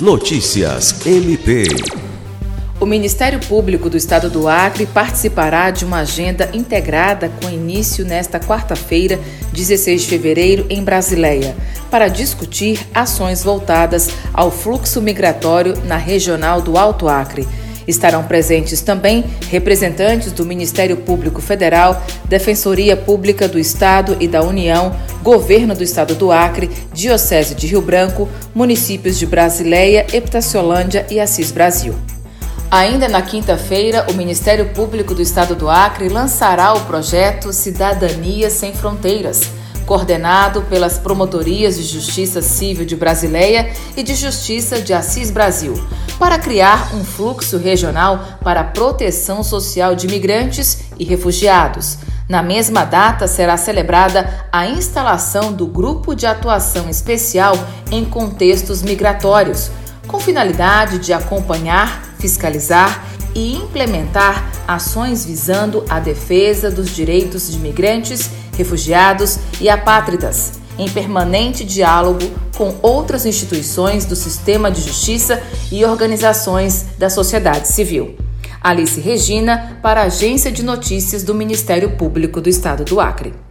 Notícias MP. O Ministério Público do Estado do Acre participará de uma agenda integrada com início nesta quarta-feira, 16 de fevereiro, em Brasileia, para discutir ações voltadas ao fluxo migratório na regional do Alto Acre. Estarão presentes também representantes do Ministério Público Federal, Defensoria Pública do Estado e da União, Governo do Estado do Acre, Diocese de Rio Branco, municípios de Brasileia, Epitaciolândia e Assis Brasil. Ainda na quinta-feira, o Ministério Público do Estado do Acre lançará o projeto Cidadania Sem Fronteiras coordenado pelas Promotorias de Justiça Civil de Brasileia e de Justiça de Assis Brasil, para criar um fluxo regional para a proteção social de imigrantes e refugiados. Na mesma data será celebrada a instalação do Grupo de Atuação Especial em Contextos Migratórios, com finalidade de acompanhar, fiscalizar e implementar ações visando a defesa dos direitos de imigrantes refugiados e apátridas, em permanente diálogo com outras instituições do sistema de justiça e organizações da sociedade civil. Alice Regina, para a Agência de Notícias do Ministério Público do Estado do Acre.